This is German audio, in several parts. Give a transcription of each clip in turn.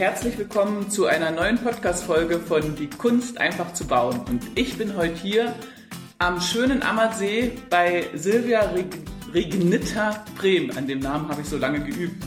herzlich willkommen zu einer neuen Podcast-Folge von Die Kunst einfach zu bauen. Und ich bin heute hier am schönen Ammersee bei Silvia Reg Regnitta Brehm. An dem Namen habe ich so lange geübt.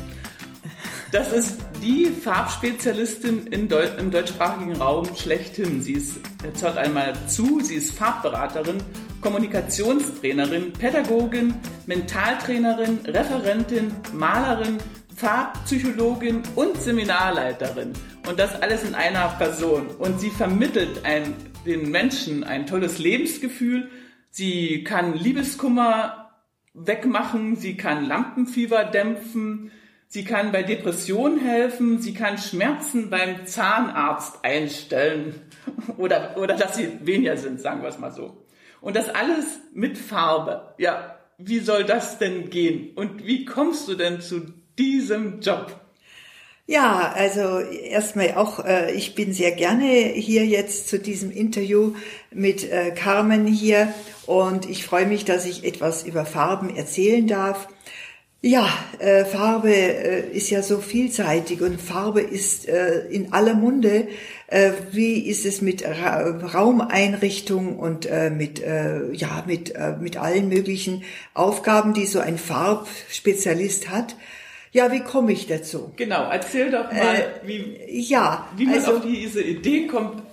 Das ist die Farbspezialistin Deu im deutschsprachigen Raum schlechthin. Sie ist, jetzt hört einmal zu, sie ist Farbberaterin, Kommunikationstrainerin, Pädagogin, Mentaltrainerin, Referentin, Malerin, Farbpsychologin und Seminarleiterin. Und das alles in einer Person. Und sie vermittelt ein, den Menschen ein tolles Lebensgefühl. Sie kann Liebeskummer wegmachen. Sie kann Lampenfieber dämpfen. Sie kann bei Depressionen helfen. Sie kann Schmerzen beim Zahnarzt einstellen. Oder, oder dass sie weniger sind, sagen wir es mal so. Und das alles mit Farbe. Ja, wie soll das denn gehen? Und wie kommst du denn zu diesem Job? Ja, also erstmal auch, äh, ich bin sehr gerne hier jetzt zu diesem Interview mit äh, Carmen hier und ich freue mich, dass ich etwas über Farben erzählen darf. Ja, äh, Farbe äh, ist ja so vielseitig und Farbe ist äh, in aller Munde. Äh, wie ist es mit Ra Raumeinrichtung und mit ja mit mit allen möglichen Aufgaben, die so ein Farbspezialist hat? Ja, wie komme ich dazu? Genau, erzähl doch mal, äh, wie, ja, wie man also, auf diese Idee kommt,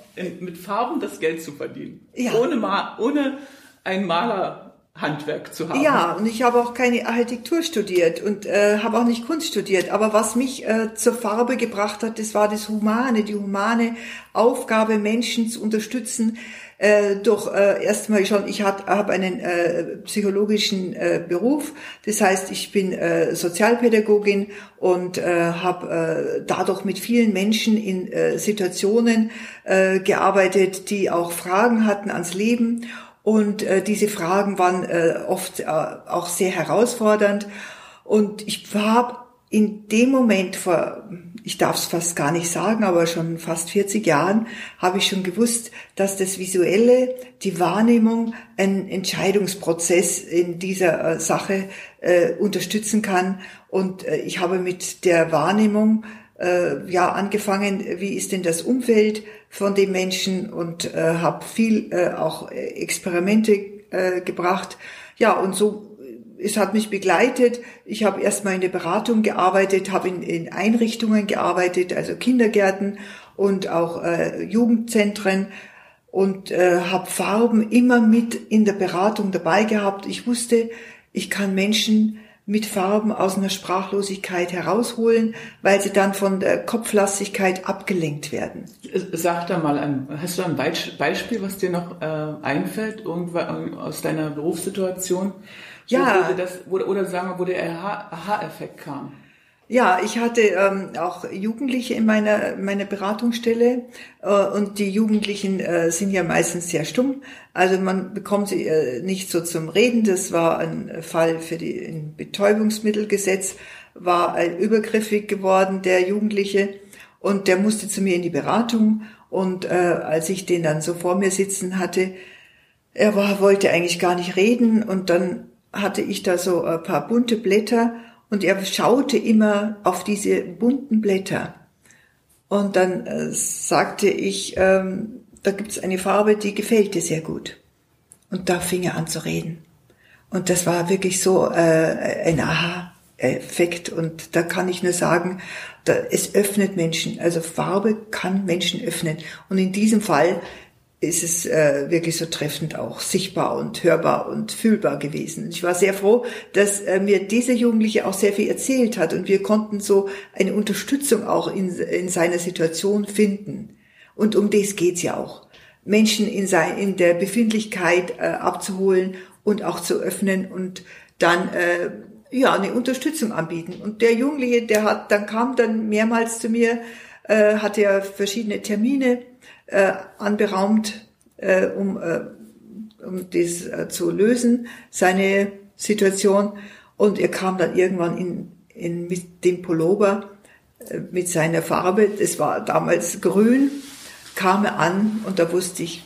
mit Farben das Geld zu verdienen. Ja. Ohne, Ma ohne ein Malerhandwerk zu haben. Ja, und ich habe auch keine Architektur studiert und äh, habe auch nicht Kunst studiert. Aber was mich äh, zur Farbe gebracht hat, das war das Humane, die humane Aufgabe, Menschen zu unterstützen, äh, durch äh, erstmal schon, ich habe einen äh, psychologischen äh, Beruf, das heißt, ich bin äh, Sozialpädagogin und äh, habe äh, dadurch mit vielen Menschen in äh, Situationen äh, gearbeitet, die auch Fragen hatten ans Leben. Und äh, diese Fragen waren äh, oft äh, auch sehr herausfordernd. Und ich habe in dem Moment vor, ich darf es fast gar nicht sagen, aber schon fast 40 Jahren habe ich schon gewusst, dass das Visuelle, die Wahrnehmung, einen Entscheidungsprozess in dieser äh, Sache äh, unterstützen kann. Und äh, ich habe mit der Wahrnehmung äh, ja angefangen, wie ist denn das Umfeld von den Menschen und äh, habe viel äh, auch Experimente äh, gebracht. Ja, und so es hat mich begleitet. Ich habe erstmal in der Beratung gearbeitet, habe in, in Einrichtungen gearbeitet, also Kindergärten und auch äh, Jugendzentren und äh, habe Farben immer mit in der Beratung dabei gehabt. Ich wusste, ich kann Menschen mit Farben aus einer Sprachlosigkeit herausholen, weil sie dann von der Kopflastigkeit abgelenkt werden. Sag da mal, ein, hast du ein Beispiel, was dir noch äh, einfällt, irgendwann aus deiner Berufssituation? Ja. Wo, das, wo, oder sagen wir, wo der Aha-Effekt kam. Ja, ich hatte ähm, auch Jugendliche in meiner, meiner Beratungsstelle äh, und die Jugendlichen äh, sind ja meistens sehr stumm. Also man bekommt sie äh, nicht so zum Reden. Das war ein Fall für die ein Betäubungsmittelgesetz, war äh, übergriffig geworden, der Jugendliche. Und der musste zu mir in die Beratung. Und äh, als ich den dann so vor mir sitzen hatte, er war, wollte eigentlich gar nicht reden. Und dann hatte ich da so ein paar bunte Blätter und er schaute immer auf diese bunten Blätter. Und dann äh, sagte ich, ähm, da gibt's eine Farbe, die gefällt dir sehr gut. Und da fing er an zu reden. Und das war wirklich so äh, ein Aha-Effekt. Und da kann ich nur sagen, da, es öffnet Menschen. Also Farbe kann Menschen öffnen. Und in diesem Fall ist es äh, wirklich so treffend auch sichtbar und hörbar und fühlbar gewesen. Ich war sehr froh, dass äh, mir dieser Jugendliche auch sehr viel erzählt hat und wir konnten so eine Unterstützung auch in, in seiner Situation finden. Und um das geht's ja auch. Menschen in, sein, in der Befindlichkeit äh, abzuholen und auch zu öffnen und dann äh, ja eine Unterstützung anbieten. Und der Jugendliche, der hat, dann kam dann mehrmals zu mir, äh, hatte ja verschiedene Termine äh, anberaumt, äh, um, äh, um das äh, zu lösen, seine Situation. Und er kam dann irgendwann in, in, mit dem Pullover, äh, mit seiner Farbe, das war damals grün, kam er an und da wusste ich,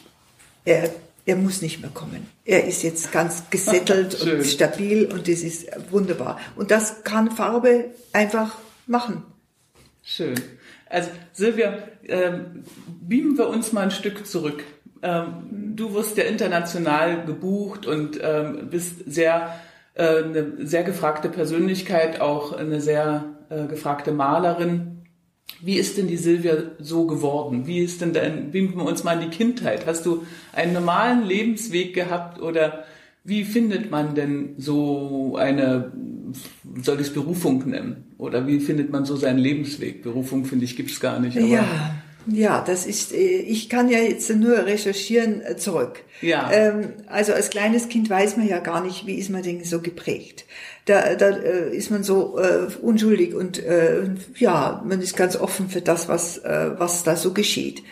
er, er muss nicht mehr kommen. Er ist jetzt ganz gesettelt und stabil und das ist wunderbar. Und das kann Farbe einfach machen. Schön. Also Silvia, ähm, beamen wir uns mal ein Stück zurück. Ähm, du wirst ja international gebucht und ähm, bist sehr äh, eine sehr gefragte Persönlichkeit, auch eine sehr äh, gefragte Malerin. Wie ist denn die Silvia so geworden? Wie ist denn dein, beamen wir uns mal in die Kindheit? Hast du einen normalen Lebensweg gehabt oder wie findet man denn so eine soll ich es Berufung nennen? Oder wie findet man so seinen Lebensweg? Berufung, finde ich, gibt's gar nicht. ja, ja, das ist, äh, ich kann ja jetzt nur recherchieren äh, zurück. Ja. Ähm, also als kleines Kind weiß man ja gar nicht, wie ist man denn so geprägt. Da, da äh, ist man so unschuldig und ja, man ist ganz offen für das, was, was da so geschieht.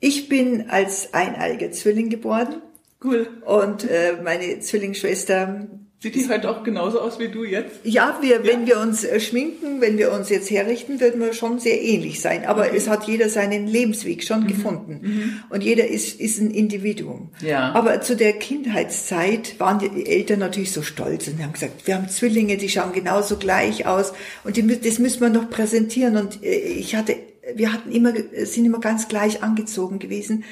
Ich bin als eineiger Zwilling geboren. Cool. Und äh, meine Zwillingsschwester Sieht die heute auch genauso aus wie du jetzt? Ja, wir, ja. wenn wir uns äh, schminken, wenn wir uns jetzt herrichten, würden wir schon sehr ähnlich sein. Aber okay. es hat jeder seinen Lebensweg schon mhm. gefunden. Mhm. Und jeder ist, ist ein Individuum. Ja. Aber zu der Kindheitszeit waren die Eltern natürlich so stolz und haben gesagt, wir haben Zwillinge, die schauen genauso gleich aus. Und die, das müssen wir noch präsentieren. Und äh, ich hatte, wir hatten immer, sind immer ganz gleich angezogen gewesen.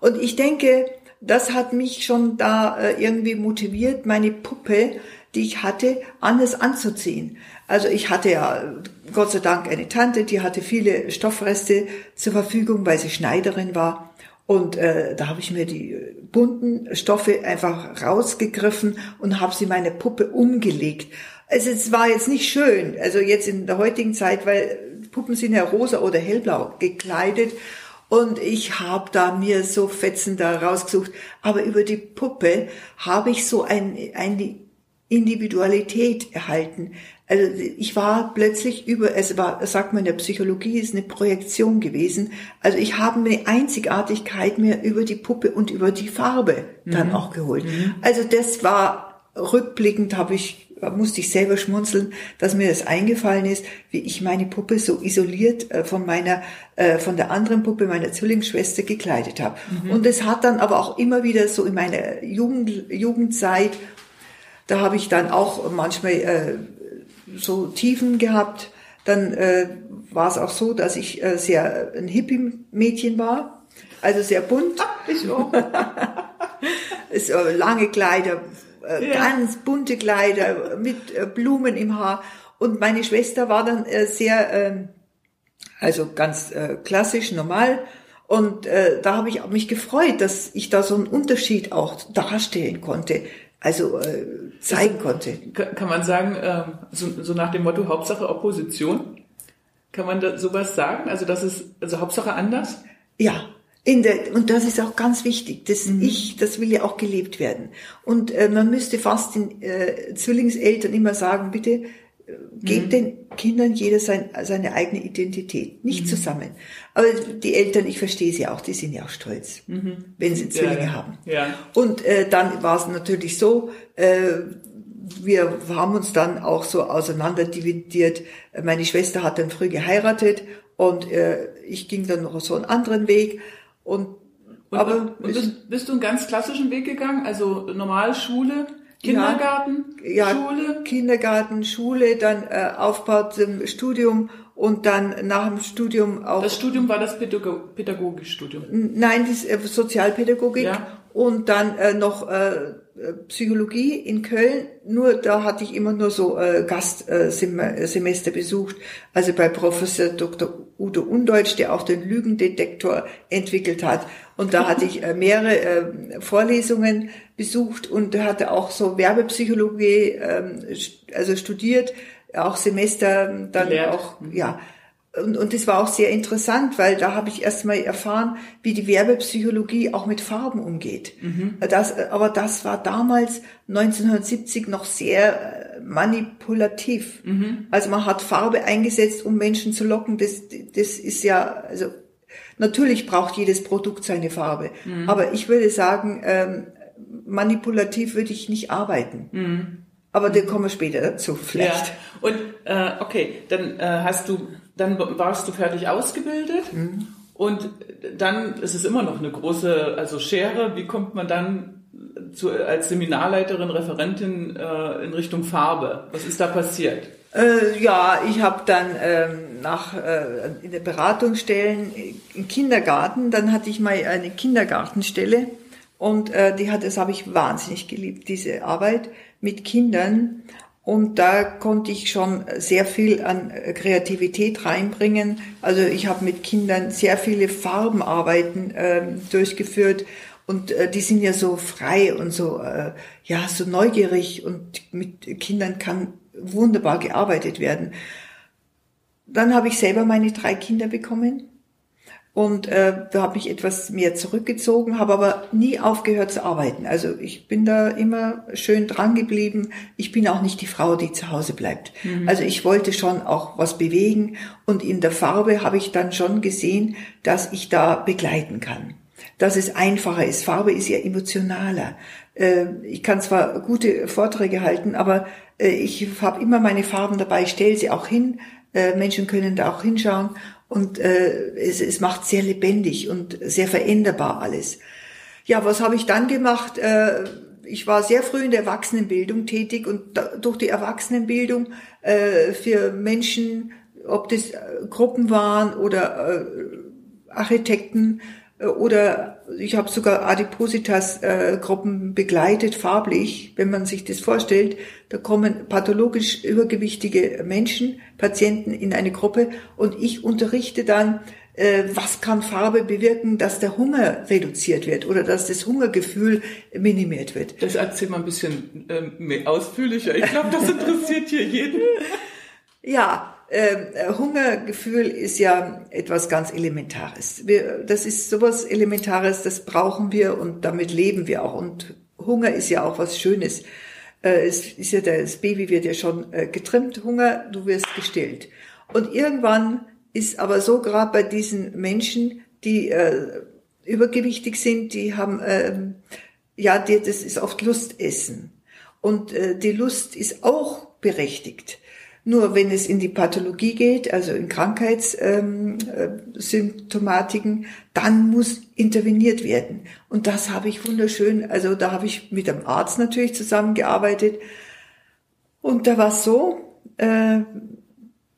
Und ich denke, das hat mich schon da äh, irgendwie motiviert, meine Puppe, die ich hatte, anders anzuziehen. Also ich hatte ja Gott sei Dank eine Tante, die hatte viele Stoffreste zur Verfügung, weil sie Schneiderin war. Und äh, da habe ich mir die bunten Stoffe einfach rausgegriffen und habe sie meine Puppe umgelegt. Also es war jetzt nicht schön, also jetzt in der heutigen Zeit, weil Puppen sind ja rosa oder hellblau gekleidet und ich habe da mir so Fetzen da rausgesucht. Aber über die Puppe habe ich so ein, eine Individualität erhalten. Also ich war plötzlich über, es war, sagt man in der Psychologie, ist eine Projektion gewesen. Also ich habe eine Einzigartigkeit mir über die Puppe und über die Farbe dann mhm. auch geholt. Mhm. Also das war rückblickend habe ich musste ich selber schmunzeln, dass mir das eingefallen ist, wie ich meine Puppe so isoliert äh, von meiner, äh, von der anderen Puppe meiner Zwillingsschwester gekleidet habe. Mhm. Und es hat dann aber auch immer wieder so in meiner Jugend, Jugendzeit, da habe ich dann auch manchmal äh, so Tiefen gehabt. Dann äh, war es auch so, dass ich äh, sehr ein Hippie-Mädchen war, also sehr bunt. Ich auch. so lange Kleider, äh, ja. ganz bunte Kleider mit äh, Blumen im Haar. Und meine Schwester war dann äh, sehr, äh, also ganz äh, klassisch, normal. Und da habe ich mich gefreut, dass ich da so einen Unterschied auch darstellen konnte, also äh, zeigen das, konnte. Kann man sagen, äh, so, so nach dem Motto Hauptsache Opposition? Kann man da sowas sagen? Also das ist also Hauptsache anders? Ja, der, und das ist auch ganz wichtig. Das mhm. Ich, das will ja auch gelebt werden. Und äh, man müsste fast den äh, Zwillingseltern immer sagen, bitte äh, gebt mhm. den Kindern jeder sein, seine eigene Identität, nicht mhm. zusammen. Aber die Eltern, ich verstehe sie auch, die sind ja auch stolz, mhm. wenn sie Zwillinge ja, ja. haben. Ja. Und äh, dann war es natürlich so, äh, wir haben uns dann auch so auseinanderdividiert. Meine Schwester hat dann früh geheiratet und äh, ich ging dann noch so einen anderen Weg. Und, und aber und bist, bist, du einen ganz klassischen Weg gegangen? Also Normalschule, Kindergarten, ja, Schule? Kindergarten, Schule, dann äh, Aufbau zum Studium und dann nach dem Studium auch. Das Studium war das Pädago pädagogische Studium? Nein, das äh, Sozialpädagogik ja. und dann äh, noch äh, Psychologie in Köln. Nur da hatte ich immer nur so äh, Gastsemester besucht. Also bei Professor Dr. Udo Undeutsch, der auch den Lügendetektor entwickelt hat. Und da hatte ich äh, mehrere äh, Vorlesungen besucht und hatte auch so Werbepsychologie, äh, also studiert, auch Semester dann Gelehrt. auch, ja und, und das war auch sehr interessant, weil da habe ich erst mal erfahren, wie die Werbepsychologie auch mit Farben umgeht. Mhm. Das, aber das war damals 1970 noch sehr äh, manipulativ. Mhm. Also man hat Farbe eingesetzt, um Menschen zu locken. Das, das ist ja, also natürlich braucht jedes Produkt seine Farbe. Mhm. Aber ich würde sagen, ähm, manipulativ würde ich nicht arbeiten. Aber da kommen wir später dazu, vielleicht. Ja. Und äh, okay, dann äh, hast du dann warst du fertig ausgebildet mhm. und dann ist es immer noch eine große, also Schere. Wie kommt man dann zu, als Seminarleiterin, Referentin äh, in Richtung Farbe? Was ist da passiert? Äh, ja, ich habe dann ähm, nach, äh, in der Beratungsstellen im Kindergarten. Dann hatte ich mal eine Kindergartenstelle und äh, die hat, das habe ich wahnsinnig geliebt, diese Arbeit mit Kindern. Und da konnte ich schon sehr viel an Kreativität reinbringen. Also ich habe mit Kindern sehr viele Farbenarbeiten äh, durchgeführt und äh, die sind ja so frei und so äh, ja so neugierig und mit Kindern kann wunderbar gearbeitet werden. Dann habe ich selber meine drei Kinder bekommen und äh, da habe ich etwas mehr zurückgezogen, habe aber nie aufgehört zu arbeiten. Also ich bin da immer schön dran geblieben. Ich bin auch nicht die Frau, die zu Hause bleibt. Mhm. Also ich wollte schon auch was bewegen und in der Farbe habe ich dann schon gesehen, dass ich da begleiten kann. Dass es einfacher ist. Farbe ist ja emotionaler. Äh, ich kann zwar gute Vorträge halten, aber äh, ich habe immer meine Farben dabei, stelle sie auch hin. Äh, Menschen können da auch hinschauen und äh, es, es macht sehr lebendig und sehr veränderbar alles. Ja, was habe ich dann gemacht? Äh, ich war sehr früh in der Erwachsenenbildung tätig und da, durch die Erwachsenenbildung äh, für Menschen, ob das äh, Gruppen waren oder äh, Architekten, oder ich habe sogar Adipositas-Gruppen begleitet, farblich, wenn man sich das vorstellt. Da kommen pathologisch übergewichtige Menschen, Patienten in eine Gruppe und ich unterrichte dann, äh, was kann Farbe bewirken, dass der Hunger reduziert wird oder dass das Hungergefühl minimiert wird. Das erzähl mal ein bisschen ähm, ausführlicher. Ich glaube, das interessiert hier jeden. Ja, äh, Hungergefühl ist ja etwas ganz Elementares. Wir, das ist sowas Elementares, das brauchen wir und damit leben wir auch. Und Hunger ist ja auch was Schönes. Äh, es ist ja das Baby wird ja schon äh, getrimmt. Hunger, du wirst gestillt. Und irgendwann ist aber so gerade bei diesen Menschen, die äh, übergewichtig sind, die haben ähm, ja, die, das ist oft Lustessen. Und äh, die Lust ist auch berechtigt. Nur wenn es in die Pathologie geht, also in Krankheitssymptomatiken, dann muss interveniert werden. Und das habe ich wunderschön, also da habe ich mit dem Arzt natürlich zusammengearbeitet. Und da war es so, äh,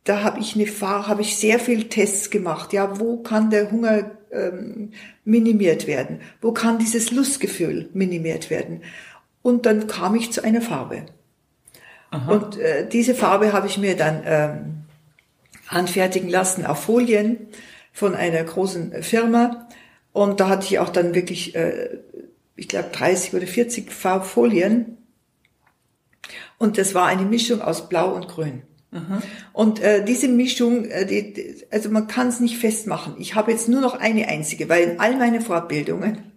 da habe ich eine habe ich sehr viel Tests gemacht. Ja, wo kann der Hunger ähm, minimiert werden? Wo kann dieses Lustgefühl minimiert werden? Und dann kam ich zu einer Farbe. Aha. Und äh, diese Farbe habe ich mir dann ähm, anfertigen lassen auf Folien von einer großen Firma. Und da hatte ich auch dann wirklich, äh, ich glaube, 30 oder 40 Farbfolien. Und das war eine Mischung aus Blau und Grün. Aha. Und äh, diese Mischung, äh, die, also man kann es nicht festmachen. Ich habe jetzt nur noch eine einzige, weil in all meine Fortbildungen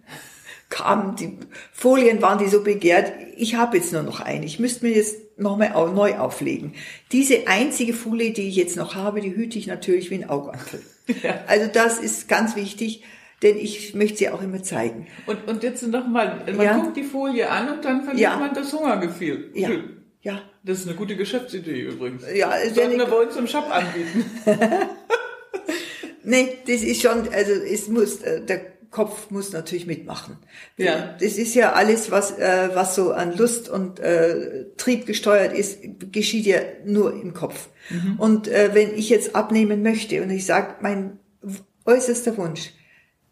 kamen die Folien waren die so begehrt. Ich habe jetzt nur noch eine. Ich müsste mir jetzt nochmal neu auflegen. Diese einzige Folie, die ich jetzt noch habe, die hüte ich natürlich wie ein Augapfel. Ja. Also das ist ganz wichtig, denn ich möchte sie auch immer zeigen. Und, und jetzt nochmal, man ja. guckt die Folie an und dann verliert ja. man das Hungergefühl. Ja. ja. Das ist eine gute Geschäftsidee übrigens. Ja, Sollten wir bei uns im Shop anbieten. nee, das ist schon, also es muss, äh, der Kopf muss natürlich mitmachen. Ja. Das ist ja alles, was, äh, was so an Lust und äh, Trieb gesteuert ist, geschieht ja nur im Kopf. Mhm. Und äh, wenn ich jetzt abnehmen möchte und ich sage, mein äußerster Wunsch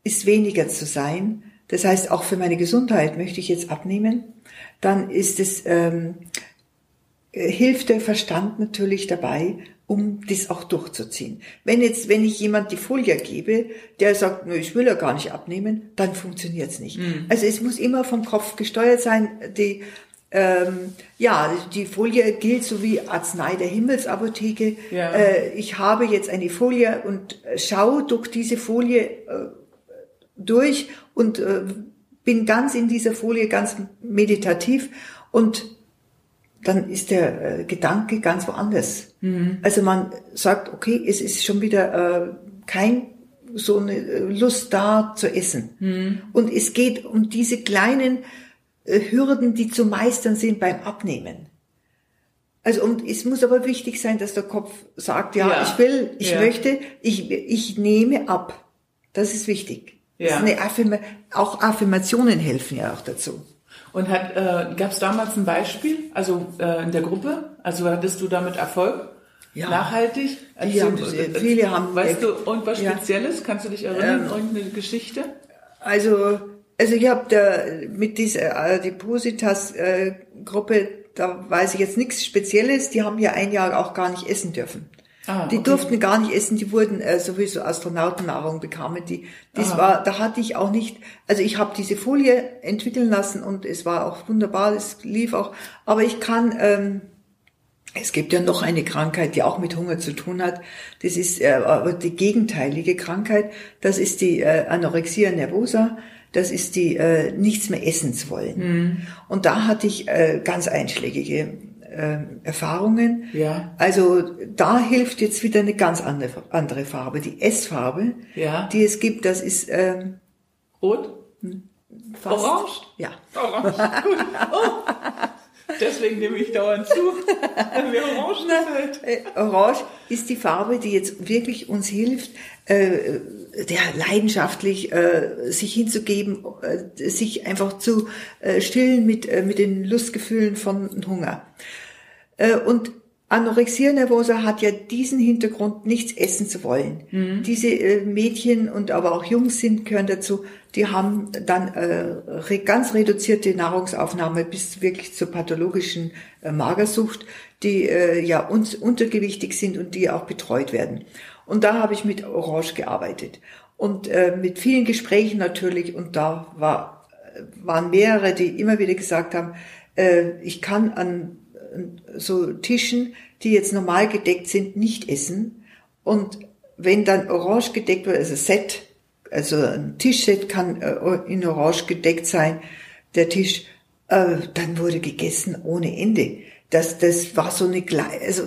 ist weniger zu sein, das heißt auch für meine Gesundheit möchte ich jetzt abnehmen, dann ist es ähm, äh, hilft der Verstand natürlich dabei, um das auch durchzuziehen. Wenn jetzt, wenn ich jemand die Folie gebe, der sagt, nö, ich will ja gar nicht abnehmen, dann funktioniert's nicht. Mhm. Also es muss immer vom Kopf gesteuert sein. Die, ähm, ja, die Folie gilt so wie Arznei der Himmelsapotheke. Ja. Äh, ich habe jetzt eine Folie und schaue durch diese Folie äh, durch und äh, bin ganz in dieser Folie ganz meditativ und dann ist der äh, Gedanke ganz woanders. Mhm. Also man sagt, okay, es ist schon wieder äh, kein so eine äh, Lust da zu essen. Mhm. Und es geht um diese kleinen äh, Hürden, die zu meistern sind beim Abnehmen. Also und es muss aber wichtig sein, dass der Kopf sagt, ja, ja. ich will, ich ja. möchte, ich, ich nehme ab. Das ist wichtig. Ja. Das ist eine Affirma auch Affirmationen helfen ja auch dazu. Und hat, äh, gab es damals ein Beispiel, also äh, in der Gruppe? Also hattest du damit Erfolg? Ja. Nachhaltig? Also, haben, viele haben. Weißt du irgendwas Spezielles? Ja. Kannst du dich erinnern? Ähm, irgendeine Geschichte? Also, also ich habe da mit dieser Adipositas-Gruppe, äh, da weiß ich jetzt nichts Spezielles. Die haben ja ein Jahr auch gar nicht essen dürfen. Ah, die okay. durften gar nicht essen, die wurden äh, sowieso Astronautennahrung bekamen die. Das ah. war, da hatte ich auch nicht, also ich habe diese Folie entwickeln lassen und es war auch wunderbar, es lief auch. Aber ich kann, ähm, es gibt ja noch eine Krankheit, die auch mit Hunger zu tun hat. Das ist äh, die gegenteilige Krankheit. Das ist die äh, Anorexia nervosa. Das ist die äh, nichts mehr essen zu wollen. Mhm. Und da hatte ich äh, ganz einschlägige äh, Erfahrungen. Ja. Also da hilft jetzt wieder eine ganz andere, andere Farbe. Die S-Farbe, ja. die es gibt, das ist ähm, rot, fast, orange. Ja. Orange. Gut. Oh. Deswegen nehme ich dauernd zu. Orange, äh, Orange ist die Farbe, die jetzt wirklich uns hilft, äh, der leidenschaftlich äh, sich hinzugeben, äh, sich einfach zu äh, stillen mit, äh, mit den Lustgefühlen von Hunger. Äh, und Anorexia nervosa hat ja diesen Hintergrund, nichts essen zu wollen. Mhm. Diese äh, Mädchen und aber auch Jungs sind, gehören dazu, die haben dann äh, ganz reduzierte Nahrungsaufnahme bis wirklich zur pathologischen äh, Magersucht, die äh, ja uns untergewichtig sind und die auch betreut werden. Und da habe ich mit Orange gearbeitet und äh, mit vielen Gesprächen natürlich und da war, waren mehrere, die immer wieder gesagt haben, äh, ich kann an so Tischen, die jetzt normal gedeckt sind, nicht essen. Und wenn dann orange gedeckt wird, also Set, also ein Tischset kann äh, in orange gedeckt sein, der Tisch, äh, dann wurde gegessen ohne Ende. Das, das war so eine kleine, also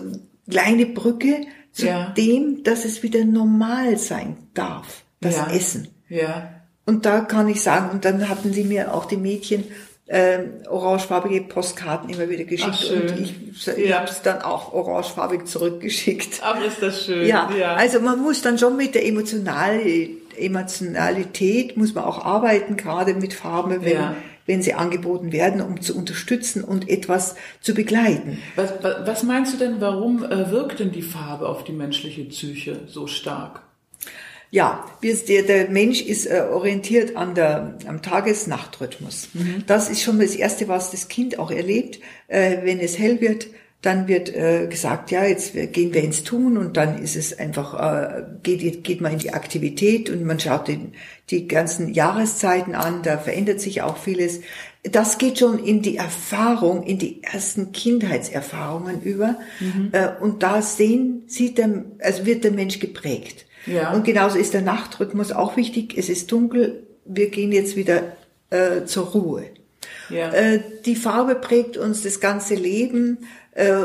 kleine Brücke zu ja. dem, dass es wieder normal sein darf, das ja. Essen. Ja. Und da kann ich sagen, und dann hatten sie mir auch die Mädchen ähm, orangefarbige Postkarten immer wieder geschickt Ach, und ich, ich ja. habe es dann auch orangefarbig zurückgeschickt. Aber ist das schön. Ja, ja, also man muss dann schon mit der Emotionalität, Emotionalität muss man auch arbeiten, gerade mit Farbe, wenn, ja. wenn sie angeboten werden, um zu unterstützen und etwas zu begleiten. Was, was meinst du denn, warum äh, wirkt denn die Farbe auf die menschliche Psyche so stark? Ja, der, der Mensch ist äh, orientiert an der, am Tages-Nacht-Rhythmus. Mhm. Das ist schon das Erste, was das Kind auch erlebt. Äh, wenn es hell wird, dann wird äh, gesagt, ja, jetzt gehen wir ins Tun und dann ist es einfach, geht, geht man in die Aktivität und man schaut den, die ganzen Jahreszeiten an, da verändert sich auch vieles. Das geht schon in die Erfahrung, in die ersten Kindheitserfahrungen über mhm. und da sehen, sieht der, also wird der Mensch geprägt. Ja. Und genauso ist der Nachtrhythmus auch wichtig. Es ist dunkel, wir gehen jetzt wieder äh, zur Ruhe. Ja. Äh, die Farbe prägt uns das ganze Leben, äh,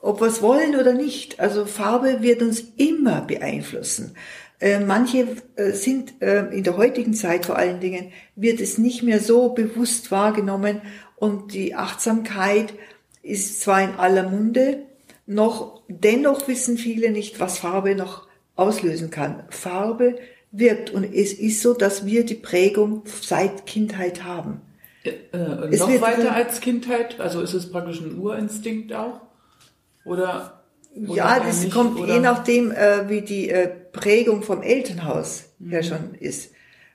ob wir es wollen oder nicht. Also Farbe wird uns immer beeinflussen. Äh, manche äh, sind äh, in der heutigen Zeit vor allen Dingen, wird es nicht mehr so bewusst wahrgenommen und die Achtsamkeit ist zwar in aller Munde, noch dennoch wissen viele nicht, was Farbe noch auslösen kann. Farbe wirkt und es ist so, dass wir die Prägung seit Kindheit haben. Äh, äh noch weiter als Kindheit? Also ist es praktisch ein Urinstinkt auch? Oder? oder ja, das nicht, kommt oder? je nachdem, äh, wie die äh, Prägung vom Elternhaus mhm. her schon ist.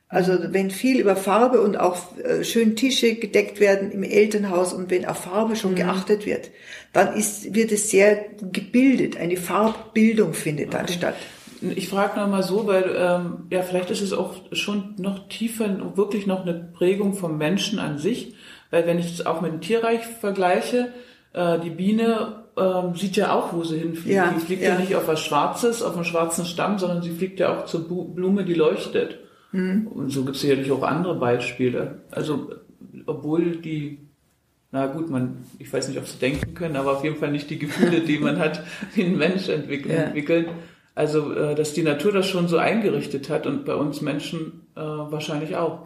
Also wenn viel über Farbe und auch äh, schön Tische gedeckt werden im Elternhaus und wenn auf Farbe schon mhm. geachtet wird, dann ist, wird es sehr gebildet. Eine Farbbildung findet okay. dann statt. Ich frage noch mal so, weil ähm, ja vielleicht ist es auch schon noch tiefer, wirklich noch eine Prägung vom Menschen an sich, weil wenn ich es auch mit dem Tierreich vergleiche, äh, die Biene ähm, sieht ja auch, wo sie hinfliegt. Ja, die fliegt ja. ja. nicht auf was Schwarzes, auf einen schwarzen Stamm, sondern sie fliegt ja auch zur Blume, die leuchtet. Mhm. Und so gibt es sicherlich auch andere Beispiele. Also obwohl die na gut, man, ich weiß nicht, ob sie denken können, aber auf jeden Fall nicht die Gefühle, die man hat, wie ein Mensch entwickeln. Ja. entwickeln. Also, äh, dass die Natur das schon so eingerichtet hat und bei uns Menschen äh, wahrscheinlich auch.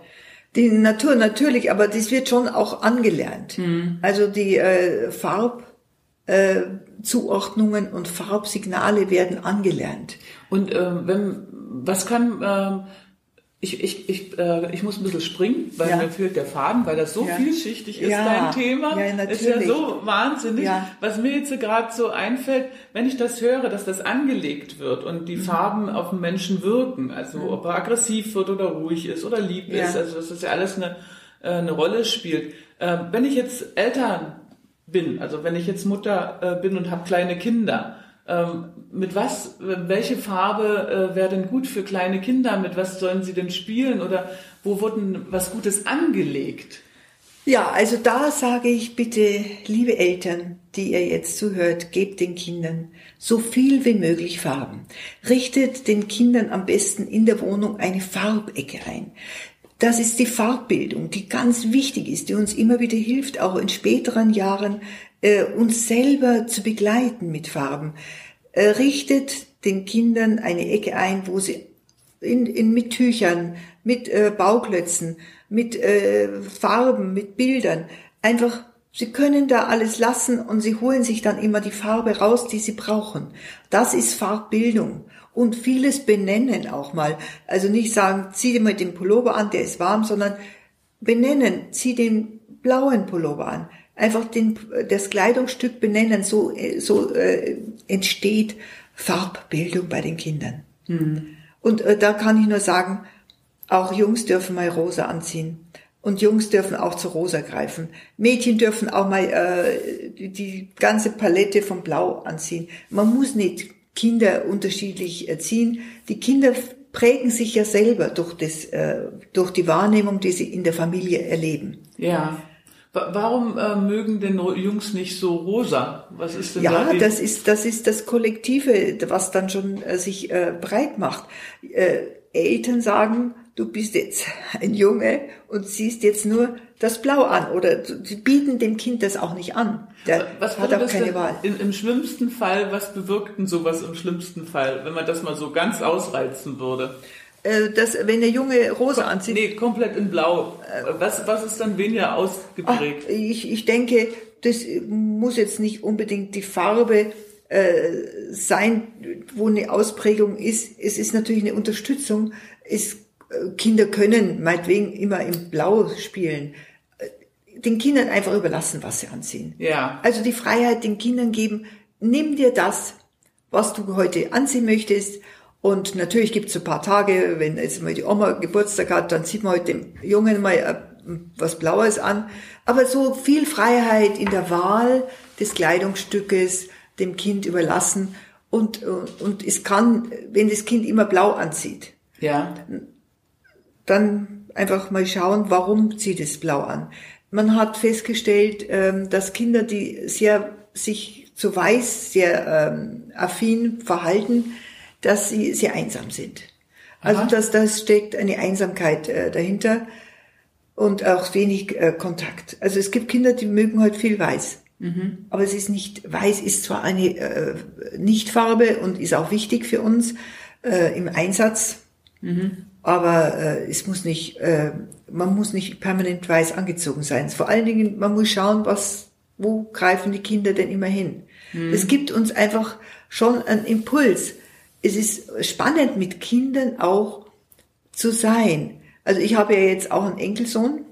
Die Natur natürlich, aber das wird schon auch angelernt. Mhm. Also die äh, Farbzuordnungen äh, und Farbsignale werden angelernt. Und äh, wenn, was kann äh, Ich, ich, ich, äh, ich muss ein bisschen springen, weil Ja. mir fehlt der Faden, weil das so Ja. vielschichtig ist, Ja. dein Thema. Ja, ist ja natürlich. so wahnsinnig. Was mir jetzt gerade so einfällt, wenn ich das höre, dass das angelegt wird und Mhm. die Farben auf den Menschen wirken, also ob er aggressiv wird oder ruhig ist oder lieb ist, also dass das ja alles eine, äh, eine Rolle spielt. Äh, wenn ich jetzt Eltern bin, also wenn ich jetzt Mutter äh, bin und habe kleine Kinder, mit was, welche Farbe äh, wäre denn gut für kleine Kinder? Mit was sollen sie denn spielen? Oder wo wurden was Gutes angelegt? Ja, also da sage ich bitte, liebe Eltern, die ihr jetzt zuhört, gebt den Kindern so viel wie möglich Farben. Richtet den Kindern am besten in der Wohnung eine Farbecke ein. Das ist die Farbbildung, die ganz wichtig ist, die uns immer wieder hilft, auch in späteren Jahren äh, uns selber zu begleiten mit Farben. Äh, richtet den Kindern eine Ecke ein, wo sie in, in, mit Tüchern, mit äh, Bauklötzen, mit äh, Farben, mit Bildern. Einfach, sie können da alles lassen und sie holen sich dann immer die Farbe raus, die sie brauchen. Das ist Farbbildung. Und vieles benennen auch mal. Also nicht sagen, zieh dir mal den Pullover an, der ist warm, sondern benennen, zieh den blauen Pullover an. Einfach den, das Kleidungsstück benennen, so, äh, so äh, entsteht Farbbildung bei den Kindern. Und äh, da kann ich nur sagen, auch Jungs dürfen mal rosa anziehen. Und Jungs dürfen auch zu rosa greifen. Mädchen dürfen auch mal äh, die, die ganze Palette von Blau anziehen. Man muss nicht Kinder unterschiedlich erziehen. Die Kinder prägen sich ja selber durch, das, äh, durch die Wahrnehmung, die sie in der Familie erleben. Ja. Wa- Warum äh, mögen denn Jungs nicht so rosa? Was ist denn Ja, da das ist, das ist das Kollektive, was dann schon äh, sich äh, breit macht. Äh, Eltern sagen, du bist jetzt ein Junge und ziehst jetzt nur das Blau an oder sie bieten dem Kind das auch nicht an. Der Was hat auch das keine denn Wahl. Im, Im schlimmsten Fall, was bewirkt denn sowas im schlimmsten Fall, wenn man das mal so ganz ausreizen würde? Äh, das, wenn der Junge rosa anzieht, Nee, komplett in Blau. Was, was ist dann weniger Ach, ausgeprägt? ich, ich denke, das muss jetzt nicht unbedingt die Farbe äh, sein, wo eine Ausprägung ist. Es ist natürlich eine Unterstützung. Es, äh, Kinder können meinetwegen immer im Blau spielen. Äh, Den Kindern einfach überlassen, was sie anziehen. Ja. Also die Freiheit den Kindern geben, nimm dir das, was du heute anziehen möchtest. Und natürlich gibt es ein paar Tage, wenn jetzt mal die Oma Geburtstag hat, dann zieht man heute dem Jungen mal äh, was Blaues an. Aber so viel Freiheit in der Wahl des Kleidungsstückes dem Kind überlassen. Und, und, und es kann, wenn das Kind immer blau anzieht, Ja. dann einfach mal schauen, warum zieht es blau an. Man hat festgestellt, ähm, dass Kinder, die sehr sich zu weiß sehr ähm, affin verhalten, dass sie sehr einsam sind. Also dass das steckt eine Einsamkeit äh, dahinter und auch wenig äh, Kontakt. Also es gibt Kinder, die mögen halt viel weiß. Aber es ist nicht, weiß ist zwar eine äh, Nichtfarbe und ist auch wichtig für uns äh, im Einsatz, aber äh, es muss nicht, äh, man muss nicht permanent weiß angezogen sein. Vor allen Dingen, man muss schauen, was, wo greifen die Kinder denn immer hin. Es gibt uns einfach schon einen Impuls. Es ist spannend, mit Kindern auch zu sein. Also ich habe ja jetzt auch einen Enkelsohn.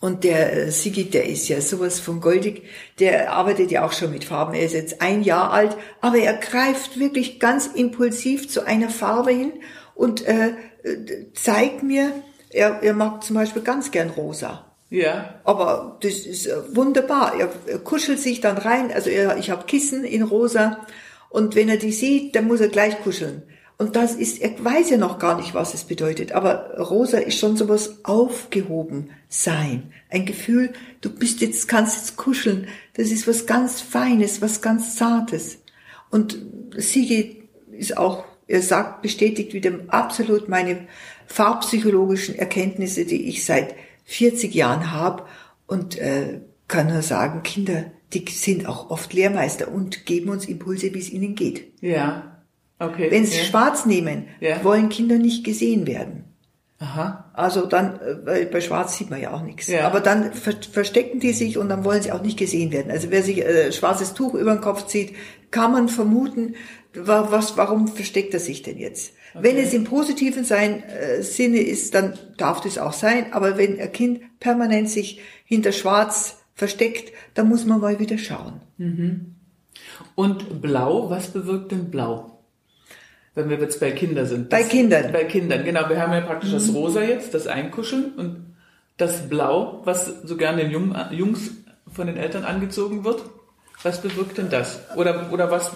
Und der äh, Sigi, der ist ja sowas von goldig, der arbeitet ja auch schon mit Farben. Er ist jetzt ein Jahr alt, aber er greift wirklich ganz impulsiv zu einer Farbe hin und äh, äh, zeigt mir, er, er mag zum Beispiel ganz gern rosa. Ja. Aber das ist äh, wunderbar. Er, er kuschelt sich dann rein. Also er, ich habe Kissen in rosa und wenn er die sieht, dann muss er gleich kuscheln. Und das ist, er weiß ja noch gar nicht, was es bedeutet. Aber rosa ist schon sowas aufgehoben sein. Ein Gefühl, du bist jetzt, kannst jetzt kuscheln. Das ist was ganz Feines, was ganz Zartes. Und Sigi ist auch, er sagt, bestätigt wieder absolut meine farbpsychologischen Erkenntnisse, die ich seit 40 Jahren habe und äh, kann nur sagen, Kinder, die sind auch oft Lehrmeister und geben uns Impulse, wie es ihnen geht. Ja. Okay. Wenn sie ja. schwarz nehmen, Ja. wollen Kinder nicht gesehen werden. Aha. Also dann, äh, weil bei Schwarz sieht man ja auch nichts. Ja. Aber dann ver verstecken die sich und dann wollen sie auch nicht gesehen werden. Also wer sich äh, schwarzes Tuch über den Kopf zieht, kann man vermuten, wa was, warum versteckt er sich denn jetzt? Wenn es im positiven sein, äh, Sinne ist, dann darf das auch sein. Aber wenn ein Kind permanent sich hinter Schwarz versteckt, dann muss man mal wieder schauen. Und Blau, was bewirkt denn Blau? Wenn wir jetzt bei Kindern sind. Bei Kindern. Bei Kindern, genau. Wir haben ja praktisch das Rosa jetzt, das Einkuscheln und das Blau, was so gerne den Jung, Jungs von den Eltern angezogen wird. Was bewirkt denn das? Oder, oder was,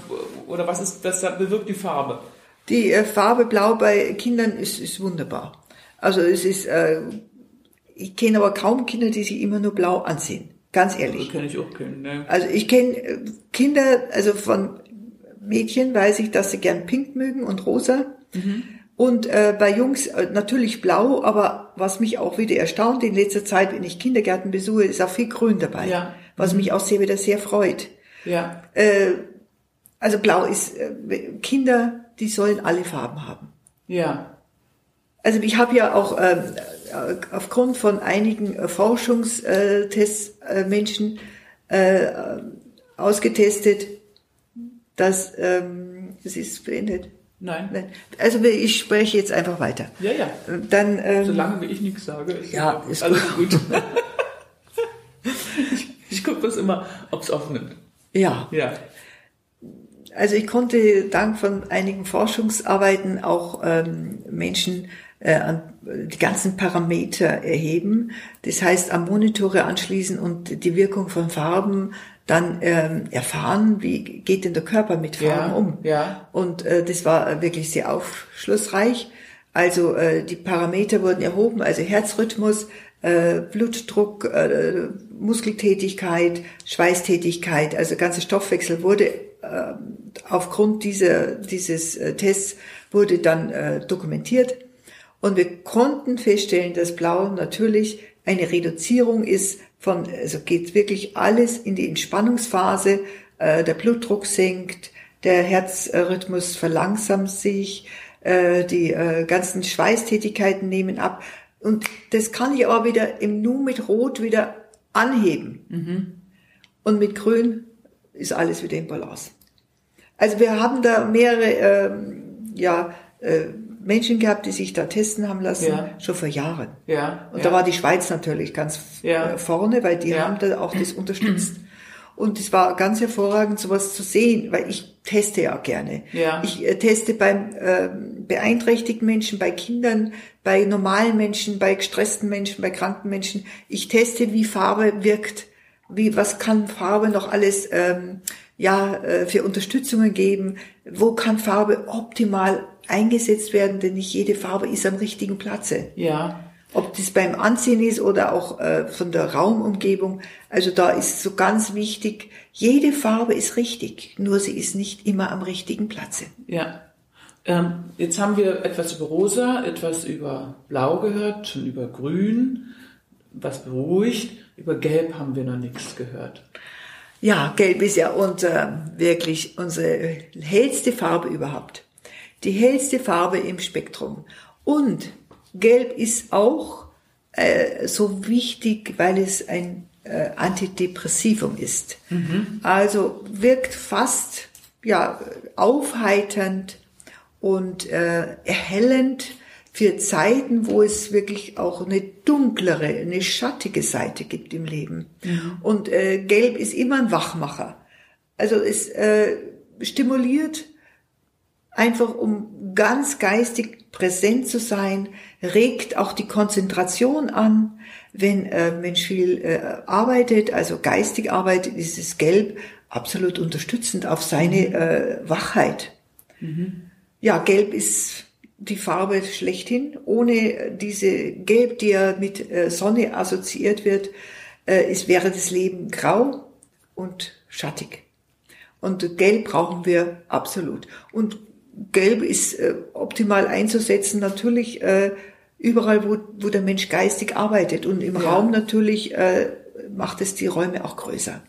oder was ist, was bewirkt die Farbe? Die äh, Farbe Blau bei Kindern ist, ist wunderbar. Also es ist, äh, ich kenne aber kaum Kinder, die sich immer nur blau anziehen. Ganz ehrlich. kann ich auch kennen, ne? Also ich kenne äh, Kinder, also von Mädchen weiß ich, dass sie gern pink mögen und rosa. Und äh, bei Jungs äh, natürlich blau, aber was mich auch wieder erstaunt in letzter Zeit, wenn ich Kindergärten besuche, ist auch viel Grün dabei. Ja. Was mich auch sehr wieder sehr freut. Ja. Äh, also blau ist, äh, Kinder, die sollen alle Farben haben. Ja. Also ich habe ja auch ähm, äh, aufgrund von einigen äh, Forschungstests äh, Menschen äh, äh, ausgetestet, dass ähm, es ist beendet. Nein. Nein. Also ich spreche jetzt einfach weiter. Ja, ja. Dann ähm, Solange wie ich nichts sage, ist, Ja, ist alles gut. ich ich gucke das immer, ob es aufnimmt. ja, Ja. also ich konnte dank von einigen Forschungsarbeiten auch ähm, Menschen äh, an die ganzen Parameter erheben. Das heißt, am Monitore anschließen und die Wirkung von Farben dann ähm, erfahren, wie geht denn der Körper mit Farben Ja, um. ja. Und äh, das war wirklich sehr aufschlussreich. Also äh, die Parameter wurden erhoben, also Herzrhythmus, äh, Blutdruck, äh, Muskeltätigkeit, Schweißtätigkeit, also der ganze Stoffwechsel wurde äh, aufgrund dieser, dieses äh, Tests wurde dann äh, dokumentiert. Und wir konnten feststellen, dass Blau natürlich eine Reduzierung ist von, also geht wirklich alles in die Entspannungsphase, äh, der Blutdruck sinkt, der Herzrhythmus verlangsamt sich, äh, die äh, ganzen Schweißtätigkeiten nehmen ab. Und das kann ich aber wieder im Nu mit Rot wieder anheben. Und mit Grün ist alles wieder in Balance. Also wir haben da mehrere ähm, ja, äh, Menschen gehabt, die sich da testen haben lassen, Ja. schon vor Jahren. Ja. Und ja. da war die Schweiz natürlich ganz Ja. äh, vorne, weil die haben da auch das unterstützt. Und es war ganz hervorragend, sowas zu sehen, weil ich teste ja gerne. Ja. Ich äh, teste beim ähm, beeinträchtigten Menschen, bei Kindern, bei normalen Menschen, bei gestressten Menschen, bei kranken Menschen. Ich teste, wie Farbe wirkt, wie was kann Farbe noch alles ähm, ja äh, für Unterstützungen geben, wo kann Farbe optimal eingesetzt werden, denn nicht jede Farbe ist am richtigen Platze. Ja. Ob das beim Anziehen ist oder auch äh, von der Raumumgebung. Also da ist so ganz wichtig, jede Farbe ist richtig, nur sie ist nicht immer am richtigen Platze. Ja. Ähm, jetzt haben wir etwas über Rosa, etwas über Blau gehört, schon über Grün, was beruhigt. Über Gelb haben wir noch nichts gehört. Ja, Gelb ist ja unser, wirklich unsere hellste Farbe überhaupt. Die hellste Farbe im Spektrum. Und Gelb ist auch äh, so wichtig, weil es ein äh, Antidepressivum ist. Also wirkt fast ja aufheiternd und äh, erhellend für Zeiten, wo es wirklich auch eine dunklere, eine schattige Seite gibt im Leben. Und äh, Gelb ist immer ein Wachmacher. Also es äh, stimuliert einfach um ganz geistig präsent zu sein, regt auch die Konzentration an. Wenn äh, Mensch viel äh, arbeitet, also geistig arbeitet, ist es Gelb absolut unterstützend auf seine äh, Wachheit. Ja, Gelb ist die Farbe schlechthin. Ohne diese Gelb, die ja mit äh, Sonne assoziiert wird, äh, ist, wäre das Leben grau und schattig. Und Gelb brauchen wir absolut. Und Gelb ist äh, optimal einzusetzen, natürlich äh, überall, wo, wo der Mensch geistig arbeitet. Und im Ja. Raum natürlich äh, macht es die Räume auch größer.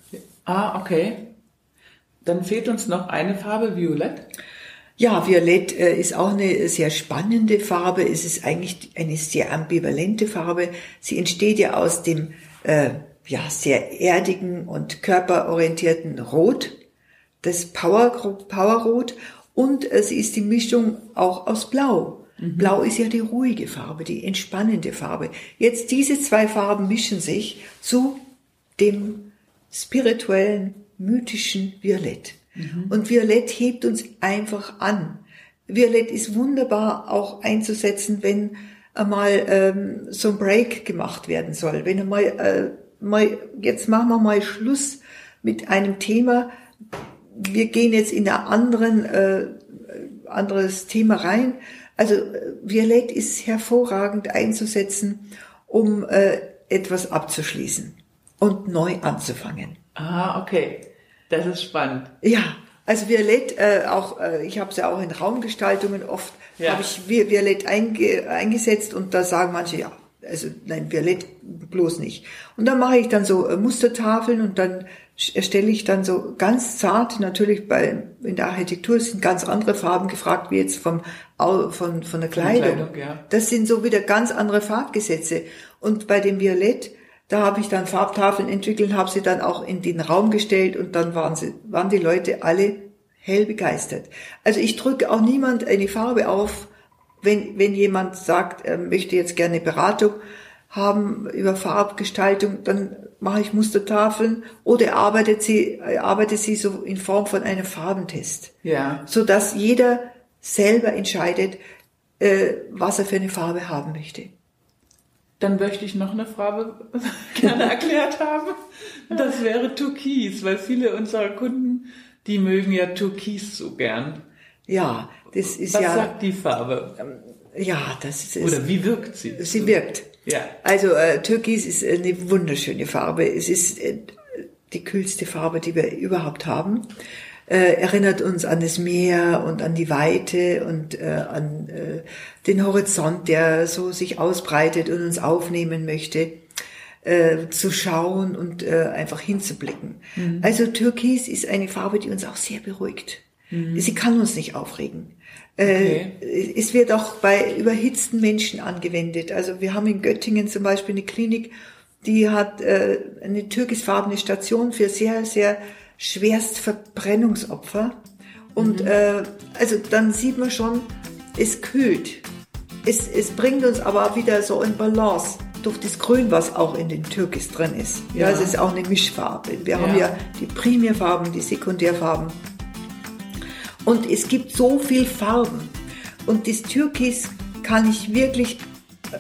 Ah, okay. Dann fehlt uns noch eine Farbe, Violett. Ja, Violett äh, ist auch eine sehr spannende Farbe. Es ist eigentlich eine sehr ambivalente Farbe. Sie entsteht ja aus dem äh, ja sehr erdigen und körperorientierten Rot, das Power Powerrot Und sie ist die Mischung auch aus Blau. Mhm. Blau ist ja die ruhige Farbe, die entspannende Farbe. Jetzt diese zwei Farben mischen sich zu dem spirituellen, mythischen Violett. Mhm. Und Violett hebt uns einfach an. Violett ist wunderbar auch einzusetzen, wenn einmal ähm, so ein Break gemacht werden soll. Wenn einmal, äh, mal, jetzt machen wir mal Schluss mit einem Thema. Wir gehen jetzt in ein anderen, äh, anderes Thema rein. Also Violett ist hervorragend einzusetzen, um äh, etwas abzuschließen und neu anzufangen. Ah, okay. Das ist spannend. Ja, also Violett, äh, auch äh, ich habe es ja auch in Raumgestaltungen oft, ja. habe ich Violett einge, eingesetzt und da sagen manche, ja, also nein, Violett bloß nicht. Und dann mache ich dann so äh, Mustertafeln und dann erstelle ich dann so ganz zart, natürlich bei, in der Architektur sind ganz andere Farben gefragt, wie jetzt vom, von, von der Kleidung. Kleidung ja. Das sind so wieder ganz andere Farbgesetze. Und bei dem Violett, da habe ich dann Farbtafeln entwickelt, habe sie dann auch in den Raum gestellt und dann waren sie, waren die Leute alle hell begeistert. Also ich drücke auch niemand eine Farbe auf, wenn, wenn jemand sagt, er möchte jetzt gerne Beratung haben über Farbgestaltung, dann mache ich Mustertafeln oder arbeitet sie, arbeitet sie so in Form von einem Farbentest. Ja. So dass jeder selber entscheidet, äh, was er für eine Farbe haben möchte. Dann möchte ich noch eine Farbe gerne erklärt haben. Das wäre Türkis, weil viele unserer Kunden, die mögen ja Türkis so gern. Ja, das ist Was ja. Was sagt die Farbe? Ähm, ja, das ist. Oder wie wirkt sie? Sie wirkt. Ja. Also äh, Türkis ist eine wunderschöne Farbe. Es ist äh, die kühlste Farbe, die wir überhaupt haben äh, erinnert uns an das Meer und an die Weite und äh, an äh, den Horizont, der so sich ausbreitet und uns aufnehmen möchte, äh, zu schauen und äh, einfach hinzublicken. Mhm. Also Türkis ist eine Farbe, die uns auch sehr beruhigt. Mhm. Sie kann uns nicht aufregen. Äh, okay. Äh, es wird auch bei überhitzten Menschen angewendet. Also wir haben in Göttingen zum Beispiel eine Klinik, die hat äh, eine türkisfarbene Station für sehr, sehr Schwerstverbrennungsopfer. Und mhm. äh, also dann sieht man schon, es kühlt. Es, es bringt uns aber wieder so in Balance durch das Grün, was auch in den Türkis drin ist. Ja, ja es ist auch eine Mischfarbe. Wir ja. haben ja die Primärfarben, die Sekundärfarben. Und es gibt so viel Farben. Und das Türkis kann ich wirklich äh,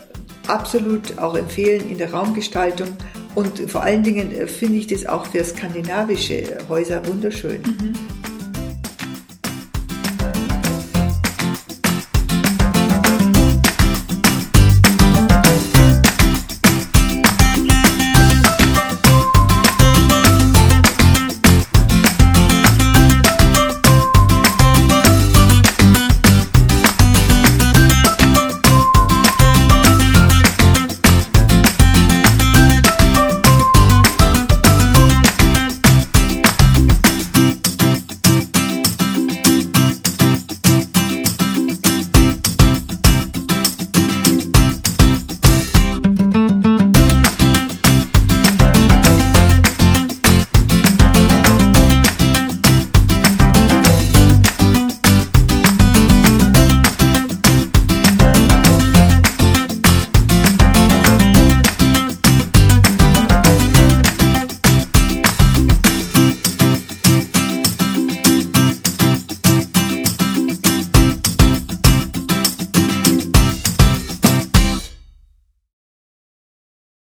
absolut auch empfehlen in der Raumgestaltung. Und vor allen Dingen äh, finde ich das auch für skandinavische Häuser wunderschön. Mhm.